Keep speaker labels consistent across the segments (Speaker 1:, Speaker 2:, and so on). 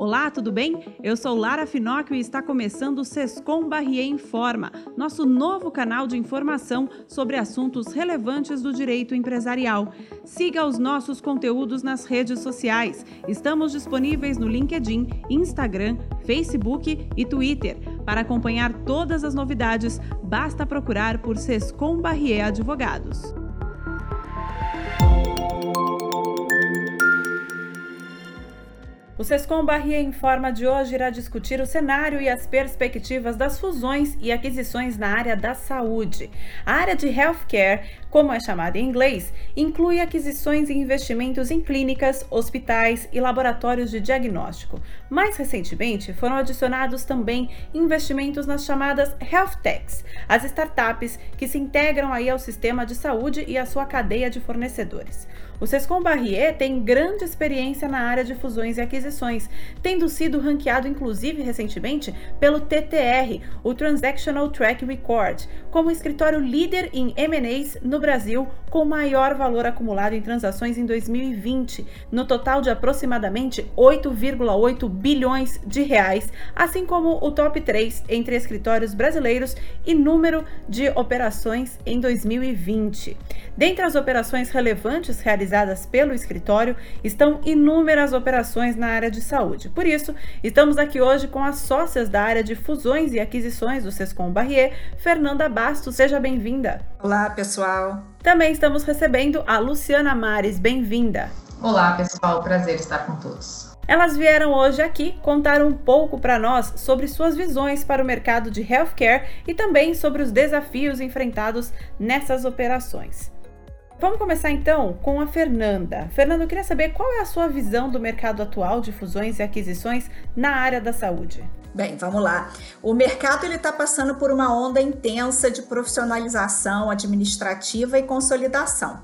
Speaker 1: Olá, tudo bem? Eu sou Lara Finocchio e está começando o Sescom Barrier Informa, nosso novo canal de informação sobre assuntos relevantes do direito empresarial. Siga os nossos conteúdos nas redes sociais. Estamos disponíveis no LinkedIn, Instagram, Facebook e Twitter. Para acompanhar todas as novidades, basta procurar por Sescom Barrier Advogados. O Sescom Barrier Informa de hoje irá discutir o cenário e as perspectivas das fusões e aquisições na área da saúde. A área de healthcare, como é chamada em inglês, inclui aquisições e investimentos em clínicas, hospitais e laboratórios de diagnóstico. Mais recentemente, foram adicionados também investimentos nas chamadas health techs, as startups que se integram aí ao sistema de saúde e à sua cadeia de fornecedores. O Sescom Barrier tem grande experiência na área de fusões e aquisições, tendo sido ranqueado inclusive recentemente pelo TTR, o Transactional Track Record, como escritório líder em M&As no Brasil, com maior valor acumulado em transações em 2020, no total de aproximadamente 8,8 bilhões de reais, assim como o top 3 entre escritórios brasileiros e número de operações em 2020. Dentre as operações relevantes realizadas pelo escritório, estão inúmeras operações na área de saúde. Por isso, estamos aqui hoje com as sócias da área de fusões e aquisições do Sescom Barrier, Fernanda Bastos. Seja bem-vinda.
Speaker 2: Olá, pessoal.
Speaker 1: Também estamos recebendo a Luciana Mares. Bem-vinda.
Speaker 3: Olá, pessoal. Prazer estar com todos.
Speaker 1: Elas vieram hoje aqui contar um pouco para nós sobre suas visões para o mercado de healthcare e também sobre os desafios enfrentados nessas operações. Vamos começar então com a Fernanda. Fernanda, eu queria saber qual é a sua visão do mercado atual de fusões e aquisições na área da saúde.
Speaker 2: Bem, vamos lá. O mercado ele está passando por uma onda intensa de profissionalização administrativa e consolidação.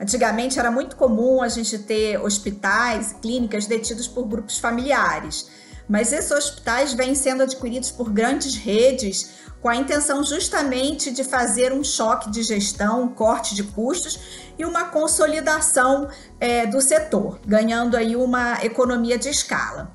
Speaker 2: Antigamente era muito comum a gente ter hospitais, clínicas detidos por grupos familiares, mas esses hospitais vêm sendo adquiridos por grandes redes com a intenção justamente de fazer um choque de gestão, um corte de custos e uma consolidação é, do setor, ganhando aí uma economia de escala.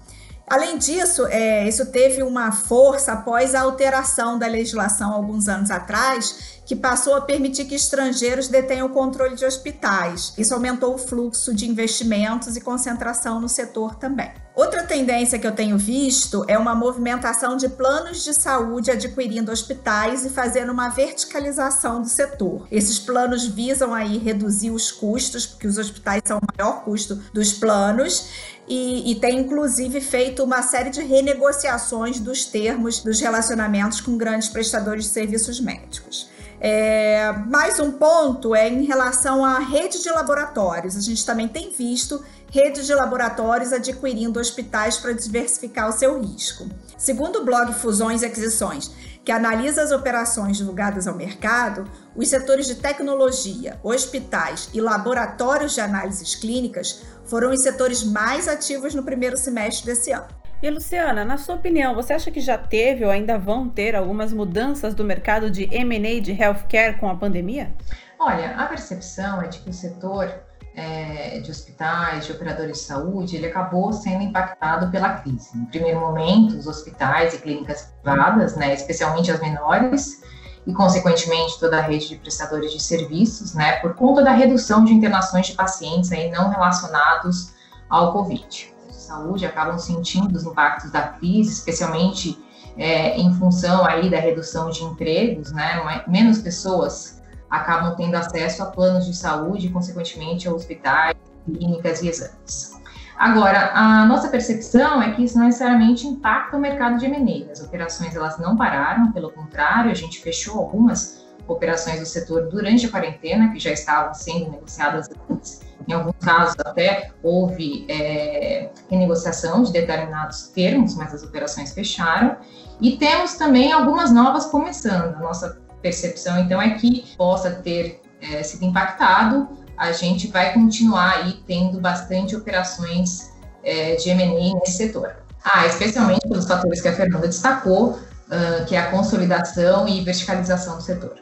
Speaker 2: Além disso, é, isso teve uma força após a alteração da legislação alguns anos atrás, que passou a permitir que estrangeiros detenham o controle de hospitais. Isso aumentou o fluxo de investimentos e concentração no setor também. Outra tendência que eu tenho visto é uma movimentação de planos de saúde adquirindo hospitais e fazendo uma verticalização do setor. Esses planos visam aí reduzir os custos, porque os hospitais são o maior custo dos planos, e, e, tem inclusive feito uma série de renegociações dos termos dos relacionamentos com grandes prestadores de serviços médicos. É, mais um ponto é em relação à rede de laboratórios. A gente também tem visto redes de laboratórios adquirindo hospitais para diversificar o seu risco. Segundo o blog Fusões e Aquisições, que analisa as operações divulgadas ao mercado, os setores de tecnologia, hospitais e laboratórios de análises clínicas foram os setores mais ativos no primeiro semestre desse ano.
Speaker 1: E Luciana, na sua opinião, você acha que já teve ou ainda vão ter algumas mudanças do mercado de M&A de healthcare com a pandemia?
Speaker 3: Olha, a percepção é de que o setor é, de hospitais, de operadores de saúde, ele acabou sendo impactado pela crise. No primeiro momento, os hospitais e clínicas privadas, né, especialmente as menores, e consequentemente toda a rede de prestadores de serviços, né, por conta da redução de internações de pacientes aí não relacionados ao Covid saúde acabam sentindo os impactos da crise, especialmente é, em função aí da redução de empregos, né? Menos pessoas acabam tendo acesso a planos de saúde consequentemente, a hospitais, clínicas e exames. Agora, a nossa percepção é que isso não necessariamente impacta o mercado de M&A. As operações elas não pararam, pelo contrário, a gente fechou algumas operações do setor durante a quarentena, que já estavam sendo negociadas antes. Em alguns casos, até houve é, renegociação de determinados termos, mas as operações fecharam. E temos também algumas novas começando. Nossa percepção, então, é que possa ter é, sido impactado. A gente vai continuar aí tendo bastante operações é, de M&A nesse setor. Ah, especialmente pelos fatores que a Fernanda destacou, uh, que é a consolidação e verticalização do setor.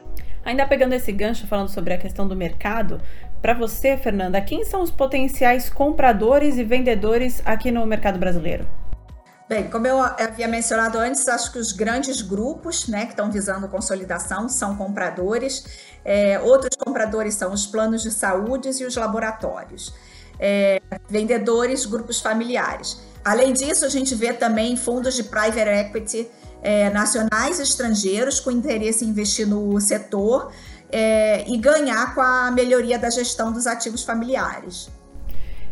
Speaker 1: Ainda pegando esse gancho, falando sobre a questão do mercado, para você, Fernanda, quem são os potenciais compradores e vendedores aqui no mercado brasileiro?
Speaker 2: Bem, como eu havia mencionado antes, acho que os grandes grupos né, que estão visando consolidação são compradores. É, outros compradores são os planos de saúde e os laboratórios. É, vendedores, grupos familiares. Além disso, a gente vê também fundos de private equity é, nacionais e estrangeiros com interesse em investir no setor é, e ganhar com a melhoria da gestão dos ativos familiares.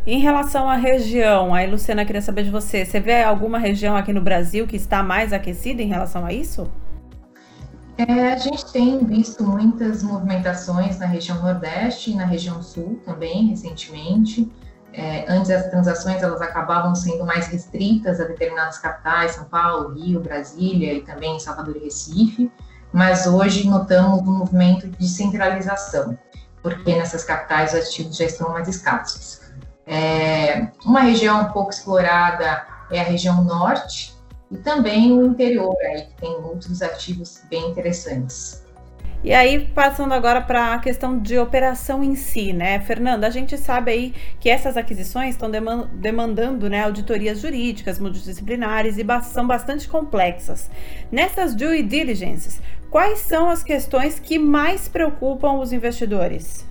Speaker 1: Em relação à região, aí Luciana queria saber de você, você vê alguma região aqui no Brasil que está mais aquecida em relação a isso?
Speaker 3: É, a gente tem visto muitas movimentações na região Nordeste e na região Sul também, recentemente. É, antes as transações elas acabavam sendo mais restritas a determinadas capitais, São Paulo, Rio, Brasília e também Salvador e Recife, mas hoje notamos um movimento de centralização, porque nessas capitais os ativos já estão mais escassos. É, uma região pouco explorada é a região norte e também o interior, aí que tem outros ativos bem interessantes.
Speaker 1: E aí, passando agora para a questão de operação em si, né, Fernanda? A gente sabe aí que essas aquisições estão demandando né, auditorias jurídicas, multidisciplinares e são bastante complexas. Nessas due diligences, quais são as questões que mais preocupam os investidores?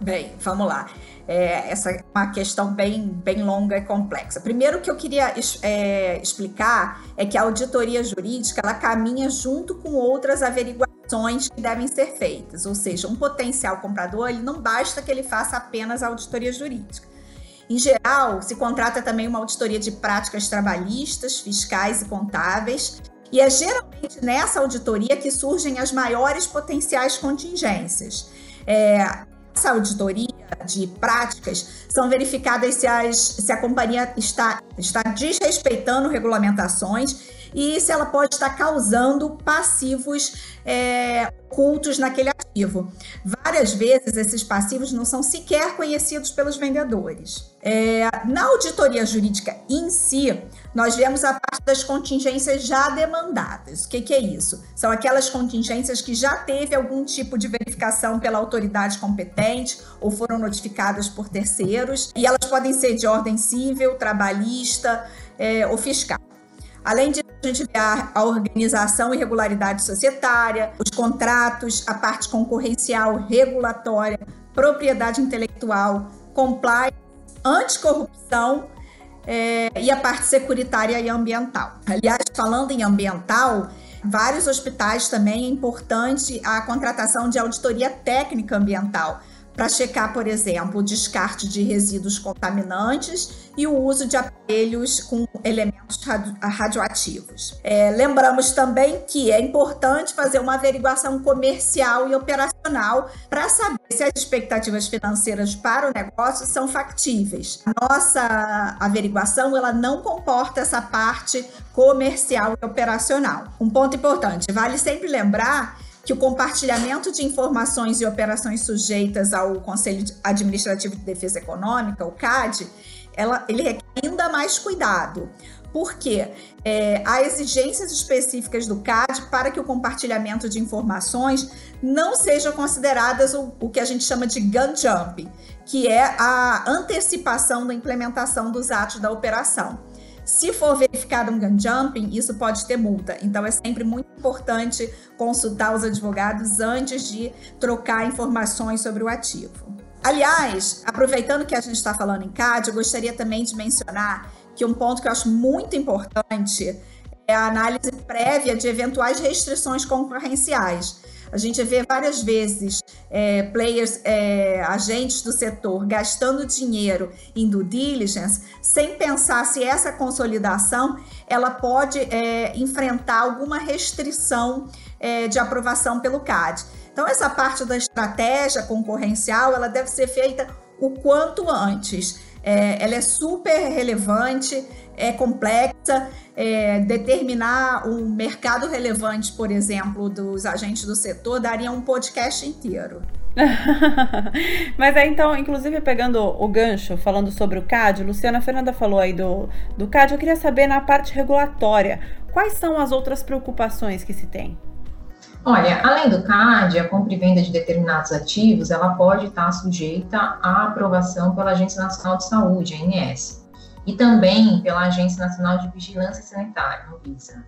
Speaker 2: Bem, vamos lá é, essa é uma questão bem, bem longa e complexa. Primeiro que eu queria é, explicar é que a auditoria jurídica ela caminha junto com outras averiguações que devem ser feitas, ou seja, um potencial comprador ele não basta que ele faça apenas a auditoria jurídica. Em geral, se contrata também uma auditoria de práticas trabalhistas, fiscais e contábeis, e é geralmente nessa auditoria que surgem as maiores potenciais contingências. É, essa auditoria de práticas são verificadas se, as, se a companhia está, está desrespeitando regulamentações e se ela pode estar causando passivos é, ocultos naquele ativo. Várias vezes esses passivos não são sequer conhecidos pelos vendedores. É, na auditoria jurídica em si, nós vemos a parte das contingências já demandadas. O que, que, é isso? São aquelas contingências que já teve algum tipo de verificação pela autoridade competente ou foram notificadas por terceiros, e elas podem ser de ordem civil, trabalhista é, ou fiscal. Além disso, a gente vê a, a, organização e regularidade societária, os contratos, a parte concorrencial, regulatória, propriedade intelectual, compliance, anticorrupção é, e a parte securitária e ambiental. Aliás, falando em ambiental, vários hospitais também é importante a contratação de auditoria técnica ambiental para checar, por exemplo, o descarte de resíduos contaminantes e o uso de aparelhos com elementos radioativos. É, lembramos também que é importante fazer uma averiguação comercial e operacional para saber se as expectativas financeiras para o negócio são factíveis. A nossa averiguação ela não comporta essa parte comercial e operacional. Um ponto importante, vale sempre lembrar que o compartilhamento de informações e operações sujeitas ao Conselho Administrativo de Defesa Econômica, o CAD, ela, ele requer ainda mais cuidado, porque é, há exigências específicas do CAD para que o compartilhamento de informações não seja consideradas o, o que a gente chama de gun jump, que é a antecipação da implementação dos atos da operação. Se for verificado um gun jumping, isso pode ter multa. Então é sempre muito importante consultar os advogados antes de trocar informações sobre o ativo. Aliás, aproveitando que a gente está falando em CAD, eu gostaria também de mencionar que um ponto que eu acho muito importante é a análise prévia de eventuais restrições concorrenciais. A gente vê várias vezes é, players, é, agentes do setor, gastando dinheiro em due diligence, sem pensar se essa consolidação ela pode é, enfrentar alguma restrição é, de aprovação pelo CAD. Então, essa parte da estratégia concorrencial ela deve ser feita o quanto antes. É, ela é super relevante, é complexa. É, determinar um mercado relevante, por exemplo, dos agentes do setor, daria um podcast inteiro.
Speaker 1: Mas é então, inclusive pegando o gancho, falando sobre o CAD, Luciana Fernanda falou aí do, do CAD, eu queria saber na parte regulatória, quais são as outras preocupações que se tem?
Speaker 3: Olha, além do CAD, a compra e venda de determinados ativos, ela pode estar sujeita à aprovação pela Agência Nacional de Saúde, ANS. e também pela Agência Nacional de Vigilância Sanitária, Anvisa.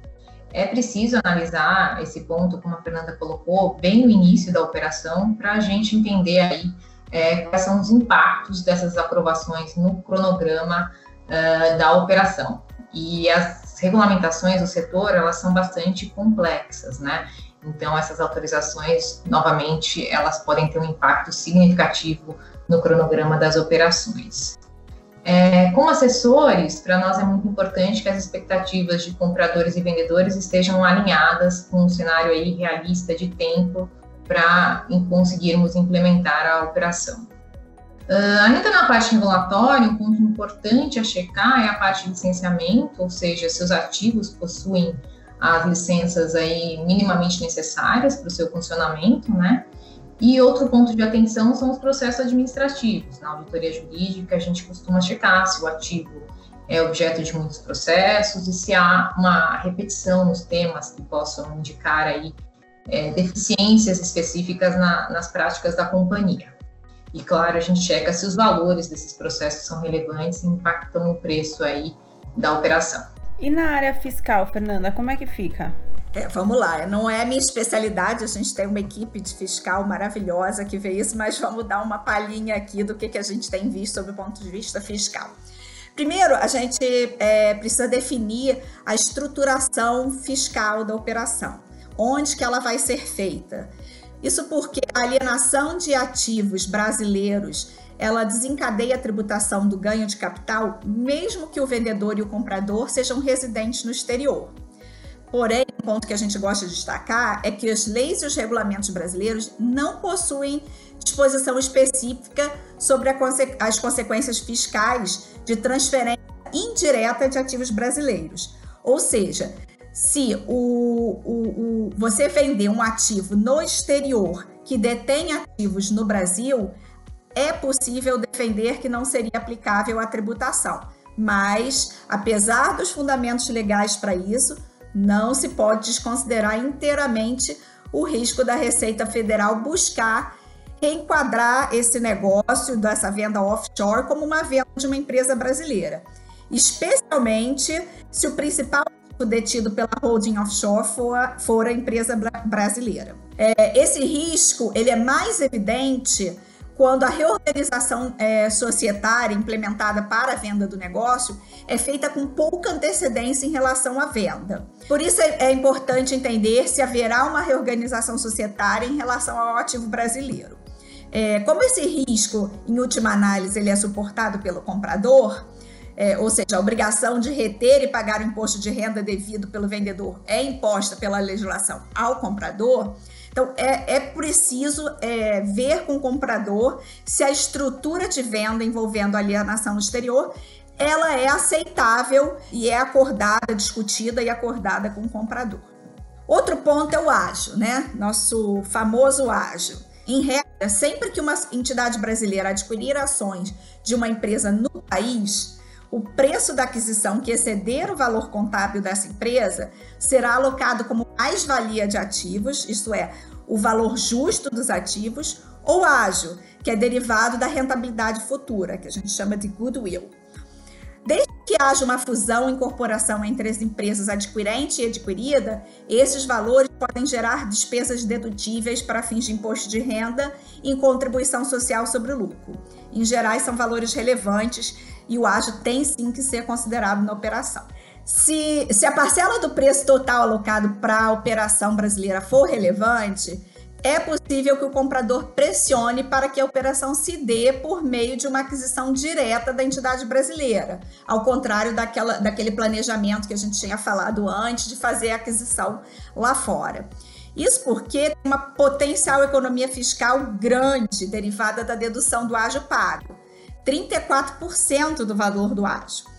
Speaker 3: É preciso analisar esse ponto, como a Fernanda colocou, bem no início da operação, para a gente entender aí é, quais são os impactos dessas aprovações no cronograma uh, da operação. E as regulamentações do setor, elas são bastante complexas, né? Então, essas autorizações, novamente, elas podem ter um impacto significativo no cronograma das operações. É, como assessores, para nós é muito importante que as expectativas de compradores e vendedores estejam alinhadas com um cenário aí realista de tempo para conseguirmos implementar a operação. Uh, ainda na parte regulatória, um ponto importante a checar é a parte de licenciamento, ou seja, se os ativos possuem as licenças aí minimamente necessárias para o seu funcionamento, né? E outro ponto de atenção são os processos administrativos. Na auditoria jurídica, a gente costuma checar se o ativo é objeto de muitos processos e se há uma repetição nos temas que possam indicar aí é, deficiências específicas na, nas práticas da companhia. E claro, a gente checa se os valores desses processos são relevantes e impactam o preço aí da operação.
Speaker 1: E na área fiscal, Fernanda, como é que fica?
Speaker 2: É, vamos lá, não é minha especialidade, a gente tem uma equipe de fiscal maravilhosa que vê isso, mas vamos dar uma palhinha aqui do que, que a gente tem visto sob o ponto de vista fiscal. Primeiro, a gente é, precisa definir a estruturação fiscal da operação, onde que ela vai ser feita. Isso porque a alienação de ativos brasileiros ela desencadeia a tributação do ganho de capital, mesmo que o vendedor e o comprador sejam residentes no exterior. Porém, um ponto que a gente gosta de destacar é que as leis e os regulamentos brasileiros não possuem disposição específica sobre conse as consequências fiscais de transferência indireta de ativos brasileiros. Ou seja, se o, o, o, você vender um ativo no exterior que detém ativos no Brasil, é possível defender que não seria aplicável a tributação. Mas, apesar dos fundamentos legais para isso, não se pode desconsiderar inteiramente o risco da Receita Federal buscar reenquadrar esse negócio dessa venda offshore como uma venda de uma empresa brasileira, especialmente se o principal detido pela holding offshore for, for a empresa brasileira. É, esse risco ele é mais evidente quando a reorganização é, societária implementada para a venda do negócio é feita com pouca antecedência em relação à venda. Por isso é, é importante entender se haverá uma reorganização societária em relação ao ativo brasileiro. É, como esse risco, em última análise, ele é suportado pelo comprador, é, ou seja, a obrigação de reter e pagar o imposto de renda devido pelo vendedor é imposta pela legislação ao comprador, então, é, é preciso é, ver com o comprador se a estrutura de venda envolvendo alienação no exterior ela é aceitável e é acordada, discutida e acordada com o comprador. Outro ponto é o ágio, né? Nosso famoso ágio. Em regra, sempre que uma entidade brasileira adquirir ações de uma empresa no país, o preço da aquisição que exceder o valor contábil dessa empresa será alocado como mais-valia de ativos, isto é, o valor justo dos ativos, ou ágio, que é derivado da rentabilidade futura, que a gente chama de goodwill. Desde que haja uma fusão, incorporação entre as empresas adquirente e adquirida, esses valores podem gerar despesas dedutíveis para fins de imposto de renda e contribuição social sobre o lucro. Em geral, são valores relevantes e o ágio tem sim que ser considerado na operação. Se, se a parcela do preço total alocado para a operação brasileira for relevante, é possível que o comprador pressione para que a operação se dê por meio de uma aquisição direta da entidade brasileira, ao contrário daquela, daquele planejamento que a gente tinha falado antes de fazer a aquisição lá fora. Isso porque tem uma potencial economia fiscal grande derivada da dedução do ágio pago, 34% do valor do ágio.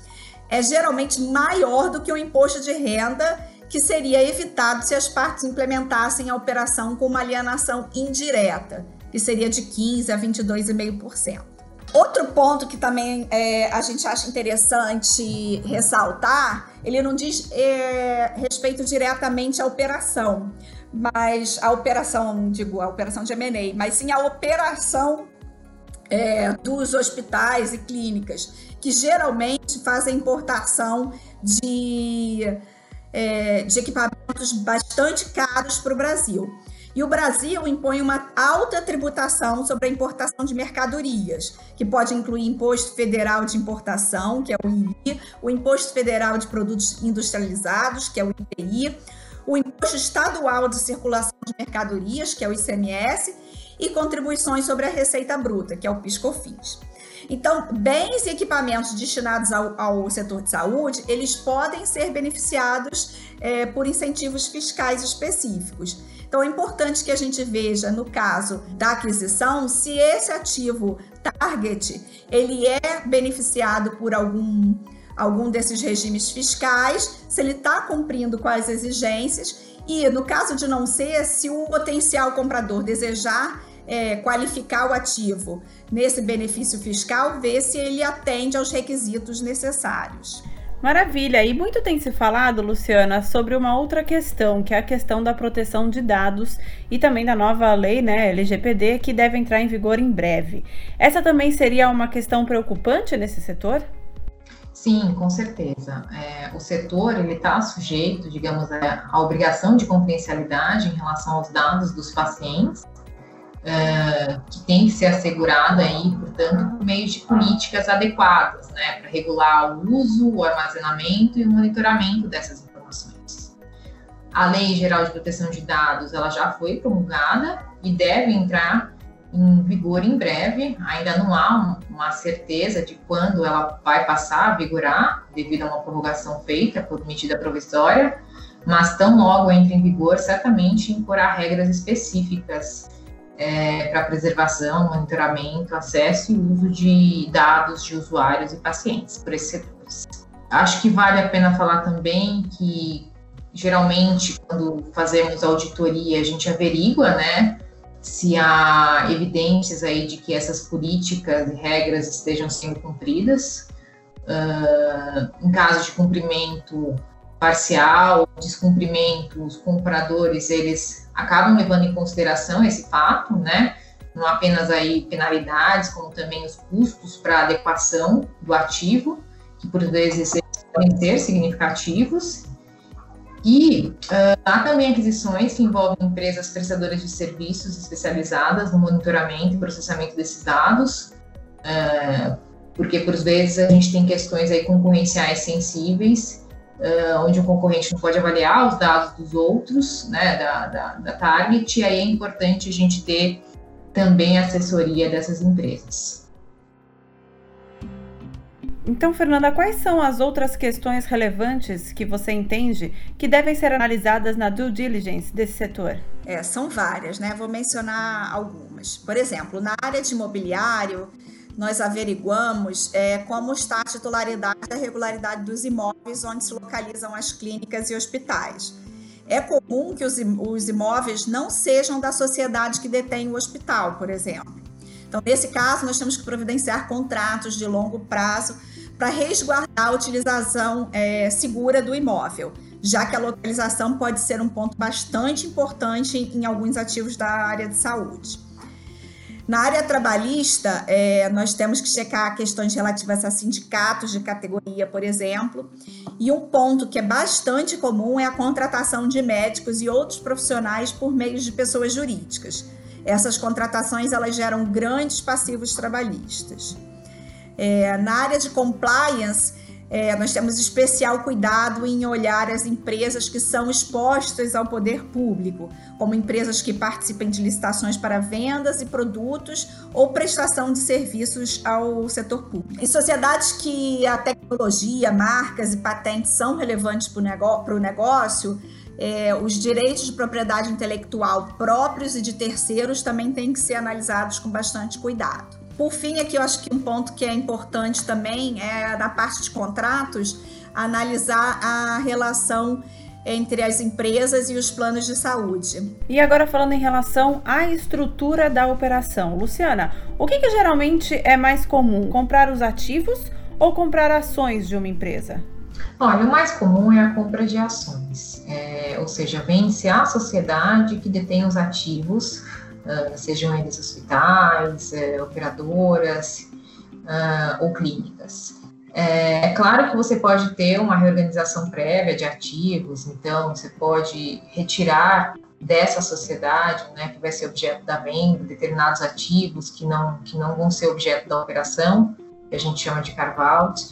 Speaker 2: É geralmente maior do que o imposto de renda que seria evitado se as partes implementassem a operação com uma alienação indireta, que seria de 15% a 22,5%. Outro ponto que também é, a gente acha interessante ressaltar, ele não diz é, respeito diretamente à operação, mas a operação, digo, a operação de M&A, mas sim a operação é, dos hospitais e clínicas. Que geralmente fazem importação de, é, de equipamentos bastante caros para o Brasil. E o Brasil impõe uma alta tributação sobre a importação de mercadorias, que pode incluir imposto federal de importação, que é o IRI, o imposto federal de produtos industrializados, que é o IPI, o imposto estadual de circulação de mercadorias, que é o ICMS, e contribuições sobre a receita bruta, que é o PIS/COFINS. Então, bens e equipamentos destinados ao, ao, setor de saúde, eles podem ser beneficiados é, por incentivos fiscais específicos. Então, é importante que a gente veja, no caso da aquisição, se esse ativo target ele é beneficiado por algum, algum desses regimes fiscais, se ele está cumprindo com as exigências e, no caso de não ser, se o potencial comprador desejar é, qualificar o ativo nesse benefício fiscal, ver se ele atende aos requisitos necessários.
Speaker 1: Maravilha! E muito tem se falado, Luciana, sobre uma outra questão, que é a questão da proteção de dados e também da nova lei, né, LGPD, que deve entrar em vigor em breve. Essa também seria uma questão preocupante nesse setor?
Speaker 3: Sim, com certeza. É, o setor ele está sujeito, digamos, à obrigação de confidencialidade em relação aos dados dos pacientes uh, que tem que ser assegurada aí, portanto, por meio de políticas adequadas, né, para regular o uso, o armazenamento e o monitoramento dessas informações. A Lei Geral de Proteção de Dados, ela já foi promulgada e deve entrar em vigor em breve. Ainda não há uma certeza de quando ela vai passar a vigorar, devido a uma prorrogação feita por medida provisória, mas tão logo entre em vigor, certamente imporá regras específicas é, para preservação, monitoramento, acesso e uso de dados de usuários e pacientes por esses setores. Acho que vale a pena falar também que geralmente quando fazemos auditoria a gente averigua, né, se há evidências aí de que essas políticas e regras estejam sendo cumpridas. Uh, em caso de cumprimento parcial, descumprimento, os compradores eles acabam levando em consideração esse fato, né? Não apenas aí penalidades, como também os custos para adequação do ativo, que por vezes podem ser significativos. E uh, há também aquisições que envolvem empresas prestadoras de serviços especializadas no monitoramento e processamento desses dados, uh, porque por vezes a gente tem questões aí concorrenciais sensíveis uh, onde o concorrente não pode avaliar os dados dos outros, né, da, da, da target, e aí é importante a gente ter também assessoria dessas empresas.
Speaker 1: Então, Fernanda, quais são as outras questões relevantes que você entende que devem ser analisadas na due diligence desse setor?
Speaker 2: É, são várias, né? Vou mencionar algumas. Por exemplo, na área de imobiliário, nós averiguamos é, como está a titularidade da regularidade dos imóveis onde se localizam as clínicas e hospitais. É comum que os, os imóveis não sejam da sociedade que detém o hospital, por exemplo. Então, nesse caso, nós temos que providenciar contratos de longo prazo para resguardar a utilização é, segura do imóvel, já que a localização pode ser um ponto bastante importante em, em alguns ativos da área de saúde. Na área trabalhista, é, nós temos que checar questões relativas a sindicatos de categoria, por exemplo. E um ponto que é bastante comum é a contratação de médicos e outros profissionais por meio de pessoas jurídicas. Essas contratações elas geram grandes passivos trabalhistas. É, na área de compliance, é, nós temos especial cuidado em olhar as empresas que são expostas ao poder público, como empresas que participem de licitações para vendas e produtos ou prestação de serviços ao setor público. Em sociedades que a tecnologia, marcas e patentes são relevantes para o negócio, é, os direitos de propriedade intelectual próprios e de terceiros também têm que ser analisados com bastante cuidado. Por fim, aqui eu acho que um ponto que é importante também é na parte de contratos, analisar a relação entre as empresas e os planos de saúde.
Speaker 1: E agora falando em relação à estrutura da operação, Luciana, o que, que geralmente é mais comum, comprar os ativos ou comprar ações de uma empresa?
Speaker 3: Olha, o mais comum é a compra de ações, é, ou seja, vence a sociedade que detém os ativos sejam eles hospitais, uh, operadoras uh, ou clínicas. É, é, claro que você pode ter uma reorganização prévia de ativos, então você pode retirar dessa sociedade, né, que vai ser objeto da venda, determinados ativos que não, que não vão ser objeto da operação, que a gente chama de carve-out,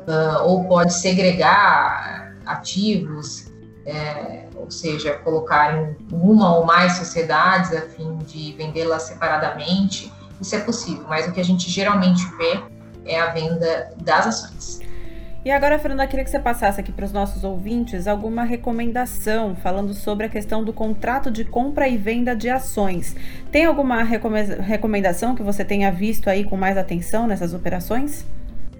Speaker 3: uh, ou pode segregar ativos, é, ou seja, colocar em uma ou mais sociedades a fim de vendê-las separadamente. Isso é possível, mas o que a gente geralmente vê é a venda das ações.
Speaker 1: E agora, Fernanda, queria que você passasse aqui para os nossos ouvintes alguma recomendação falando sobre a questão do contrato de compra e venda de ações. Tem alguma recomendação que você tenha visto aí com mais atenção nessas operações?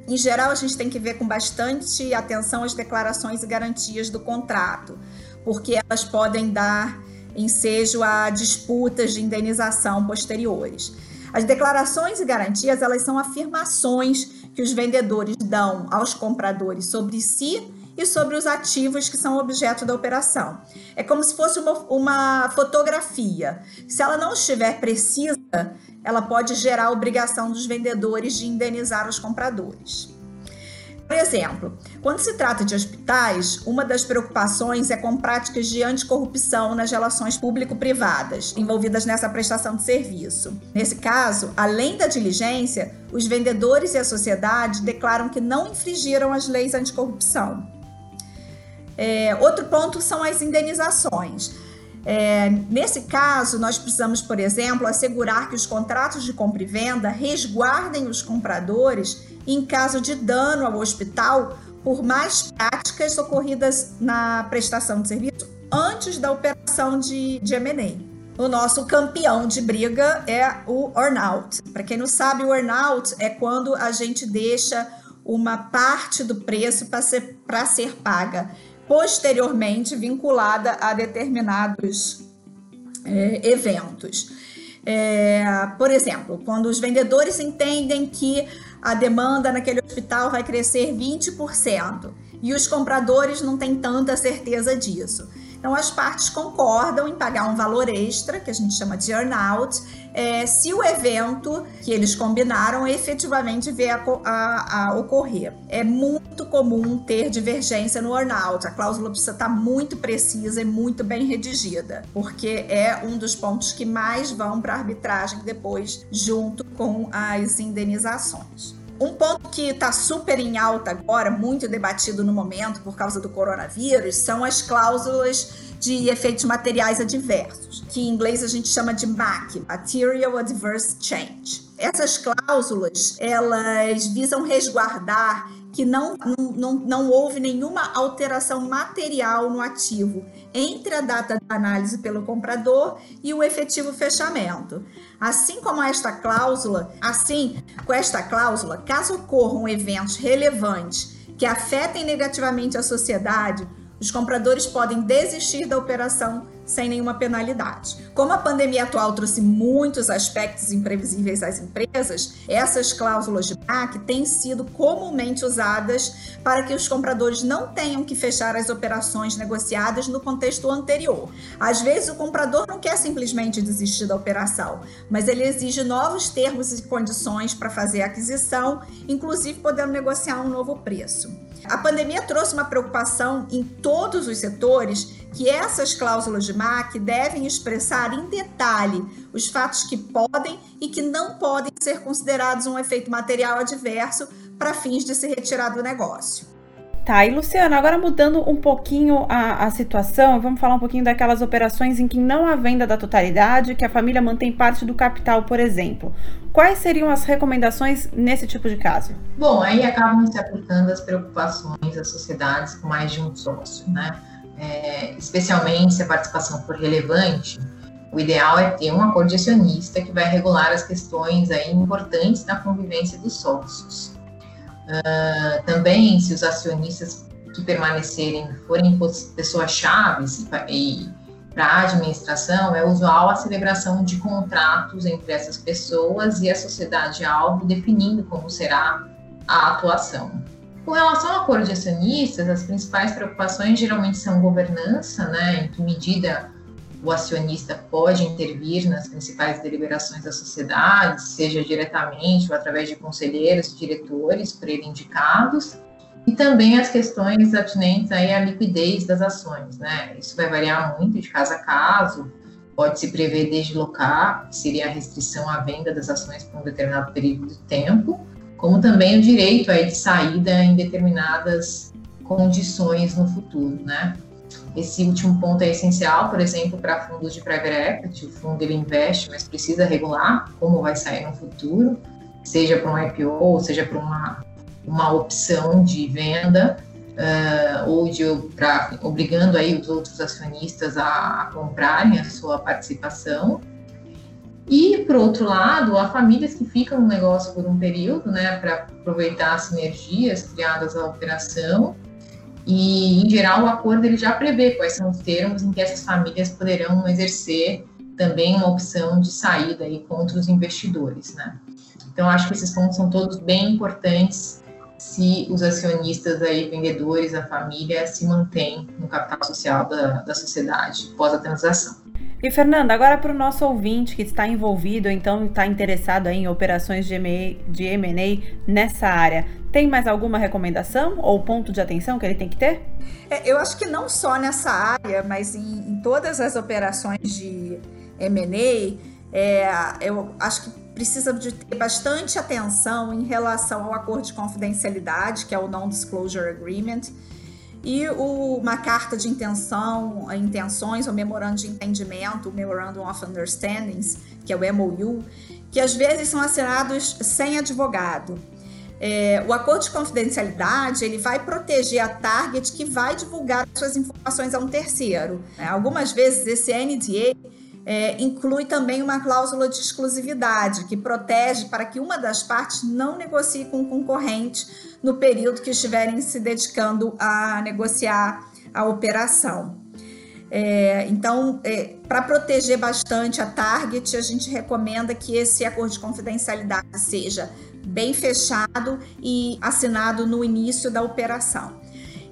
Speaker 2: Em geral, a gente tem que ver com bastante atenção as declarações e garantias do contrato, porque elas podem dar ensejo a disputas de indenização posteriores. As declarações e garantias, elas são afirmações que os vendedores dão aos compradores sobre si e sobre os ativos que são objeto da operação. É como se fosse uma, uma fotografia. Se ela não estiver precisa, ela pode gerar a obrigação dos vendedores de indenizar os compradores. Por exemplo, quando se trata de hospitais, uma das preocupações é com práticas de anticorrupção nas relações público-privadas envolvidas nessa prestação de serviço. Nesse caso, além da diligência, os vendedores e a sociedade declaram que não infringiram as leis anticorrupção. É, outro ponto são as indenizações. É, nesse caso, nós precisamos, por exemplo, assegurar que os contratos de compra e venda resguardem os compradores em caso de dano ao hospital por mais práticas ocorridas na prestação de serviço antes da operação de, de M&A. O nosso campeão de briga é o earnout. Para quem não sabe, o earnout é quando a gente deixa uma parte do preço para ser, ser paga posteriormente vinculada a determinados é, eventos. É, por exemplo, quando os vendedores entendem que a demanda naquele hospital vai crescer 20% e os compradores não têm tanta certeza disso. Então, as partes concordam em pagar um valor extra, que a gente chama de earnout, é, se o evento que eles combinaram efetivamente vier a, a, a, ocorrer. É muito comum ter divergência no earnout. A cláusula precisa estar muito precisa e muito bem redigida, porque é um dos pontos que mais vão para a arbitragem depois, junto com as indenizações. Um ponto que está super em alta agora, muito debatido no momento por causa do coronavírus, são as cláusulas de efeitos materiais adversos, que em inglês a gente chama de MAC, Material Adverse Change. Essas cláusulas, elas visam resguardar que não, não, não houve nenhuma alteração material no ativo entre a data da análise pelo comprador e o efetivo fechamento. Assim como esta cláusula, assim, com esta cláusula, caso ocorram eventos relevantes que afetem negativamente a sociedade, os compradores podem desistir da operação sem nenhuma penalidade. Como a pandemia atual trouxe muitos aspectos imprevisíveis às empresas, essas cláusulas de MAC têm sido comumente usadas para que os compradores não tenham que fechar as operações negociadas no contexto anterior. Às vezes, o comprador não quer simplesmente desistir da operação, mas ele exige novos termos e condições para fazer a aquisição, inclusive podendo negociar um novo preço. A pandemia trouxe uma preocupação em todos os setores que essas cláusulas de MAC devem expressar em detalhe os fatos que podem e que não podem ser considerados um efeito material adverso para fins de se retirar do negócio.
Speaker 1: Tá, e Luciana, agora mudando um pouquinho a, a situação, vamos falar um pouquinho daquelas operações em que não há venda da totalidade, que a família mantém parte do capital, por exemplo. Quais seriam as recomendações nesse tipo de caso?
Speaker 3: Bom, aí acabam se aplicando as preocupações das sociedades com mais de um sócio, né? É, especialmente se a participação for relevante, o ideal é ter um acordo acionista que vai regular as questões aí importantes da convivência dos sócios. Uh, também, se os acionistas que permanecerem forem pessoas-chave para a administração, é usual a celebração de contratos entre essas pessoas e a sociedade-alvo, definindo como será a atuação. Com relação ao acordo de acionistas, as principais preocupações geralmente são governança, né, em que medida o acionista pode intervir nas principais deliberações da sociedade, seja diretamente ou através de conselheiros diretores por ele indicados, e também as questões atinentes aí à liquidez das ações, né? Isso vai variar muito de caso a caso, pode se prever deslocar, que seria a restrição à venda das ações por um determinado período de tempo, como também o direito aí de saída em determinadas condições no futuro, né? Esse último ponto é essencial, por exemplo, para fundos de private equity, o fundo ele investe, mas precisa regular como vai sair no futuro, seja para um IPO, seja para uma, uma opção de venda, uh, ou de pra, obrigando aí os outros acionistas a, a comprarem a sua participação. E, por outro lado, há famílias que ficam no negócio por um período, né, para aproveitar as sinergias criadas à operação. E, em geral, o acordo ele já prevê quais são os termos em que essas famílias poderão exercer também uma opção de saída aí contra os investidores, né. Então, acho que esses pontos são todos bem importantes se os acionistas aí, vendedores, a família, se mantêm no capital social da, da sociedade pós a transação.
Speaker 1: E Fernanda, agora para o nosso ouvinte que está envolvido, então está interessado em operações de M&A nessa área, tem mais alguma recomendação ou ponto de atenção que ele tem que ter?
Speaker 2: É, eu acho que não só nessa área, mas em, em todas as operações de M&A, é, eu acho que precisa de ter bastante atenção em relação ao acordo de confidencialidade, que é o Non-Disclosure Agreement, e o, uma carta de intenção, intenções, o memorando de entendimento, o Memorandum of Understandings, que é o MOU, que às vezes são assinados sem advogado. É, o acordo de confidencialidade ele vai proteger a target que vai divulgar suas informações a um terceiro. É, algumas vezes esse NDA é, inclui também uma cláusula de exclusividade que protege para que uma das partes não negocie com o concorrente no período que estiverem se dedicando a negociar a operação. É, então, é, para proteger bastante a target, a gente recomenda que esse acordo de confidencialidade seja bem fechado e assinado no início da operação.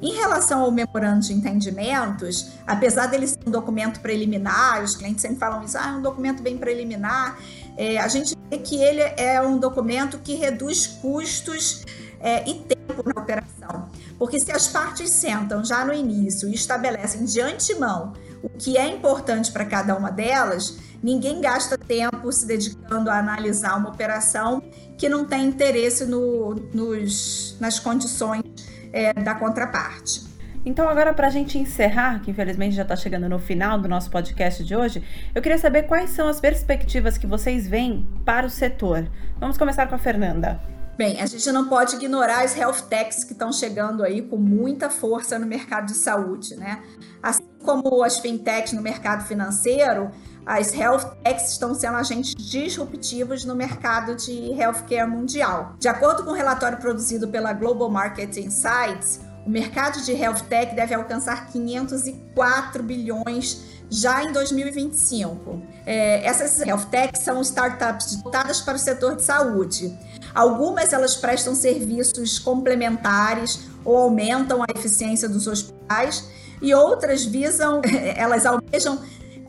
Speaker 2: Em relação ao memorando de entendimentos, apesar dele ser um documento preliminar, os clientes sempre falam isso, ah, é um documento bem preliminar, é, a gente vê que ele é um documento que reduz custos é, e tempo na operação. Porque se as partes sentam já no início e estabelecem de antemão o que é importante para cada uma delas, ninguém gasta tempo se dedicando a analisar uma operação que não tem interesse no, nos, nas condições é, da contraparte.
Speaker 1: Então, agora, para a gente encerrar, que infelizmente já está chegando no final do nosso podcast de hoje, eu queria saber quais são as perspectivas que vocês veem para o setor. Vamos começar com a Fernanda.
Speaker 2: Bem, a gente não pode ignorar as health techs que estão chegando aí com muita força no mercado de saúde, né? Assim como as fintechs no mercado financeiro, as health techs estão sendo agentes disruptivos no mercado de healthcare mundial. De acordo com um relatório produzido pela Global Market Insights, o mercado de health tech deve alcançar 504 bilhões já em 2025. É, essas health techs são startups voltadas para o setor de saúde. Algumas elas prestam serviços complementares ou aumentam a eficiência dos hospitais e outras visam, elas almejam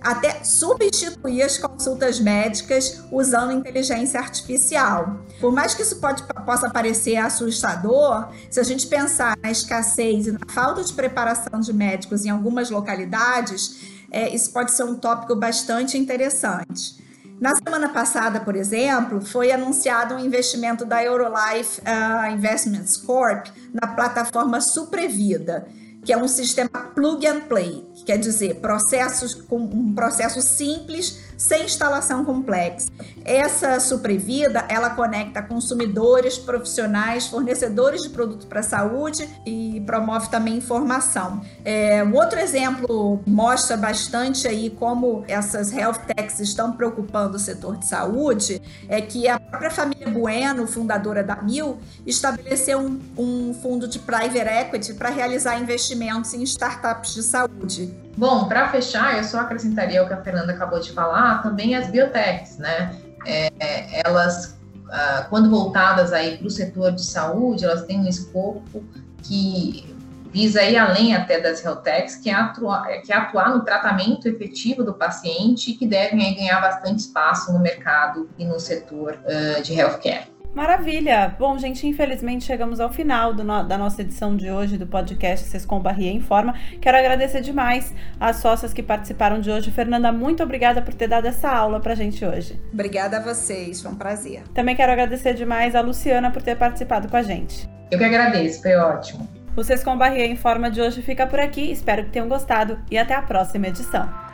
Speaker 2: até substituir as consultas médicas usando inteligência artificial. Por mais que isso pode, possa parecer assustador, se a gente pensar na escassez e na falta de preparação de médicos em algumas localidades, é, isso pode ser um tópico bastante interessante. Na semana passada, por exemplo, foi anunciado um investimento da Eurolife uh, Investments Corp na plataforma Suprevida que é um sistema plug and play, que quer dizer processos com um processo simples sem instalação complexa. Essa Suprevida, ela conecta consumidores, profissionais, fornecedores de produto para a saúde e promove também informação. É, um outro exemplo mostra bastante aí como essas health techs estão preocupando o setor de saúde, é que a própria família Bueno, fundadora da Mil, estabeleceu um, um fundo de private equity para realizar investimentos em startups de saúde.
Speaker 3: Bom, para fechar, eu só acrescentaria o que a Fernanda acabou de falar, também as biotechs, né? É, elas, ah, quando voltadas aí para o setor de saúde, elas têm um escopo que visa ir além até das health que é atuar, que é atuar no tratamento efetivo do paciente e que devem ganhar bastante espaço no mercado e no setor uh, de healthcare.
Speaker 1: Maravilha! Bom, gente, infelizmente chegamos ao final no, da nossa edição de hoje do podcast Sescom Barrier Informa. Quero agradecer demais as sócias que participaram de hoje. Fernanda, muito obrigada por ter dado essa aula pra gente hoje.
Speaker 2: Obrigada a vocês, foi um prazer.
Speaker 1: Também quero agradecer demais a Luciana por ter participado com a gente.
Speaker 3: Eu que agradeço, foi ótimo.
Speaker 1: O Sescom Barrier Informa de hoje fica por aqui. Espero que tenham gostado e até a próxima edição.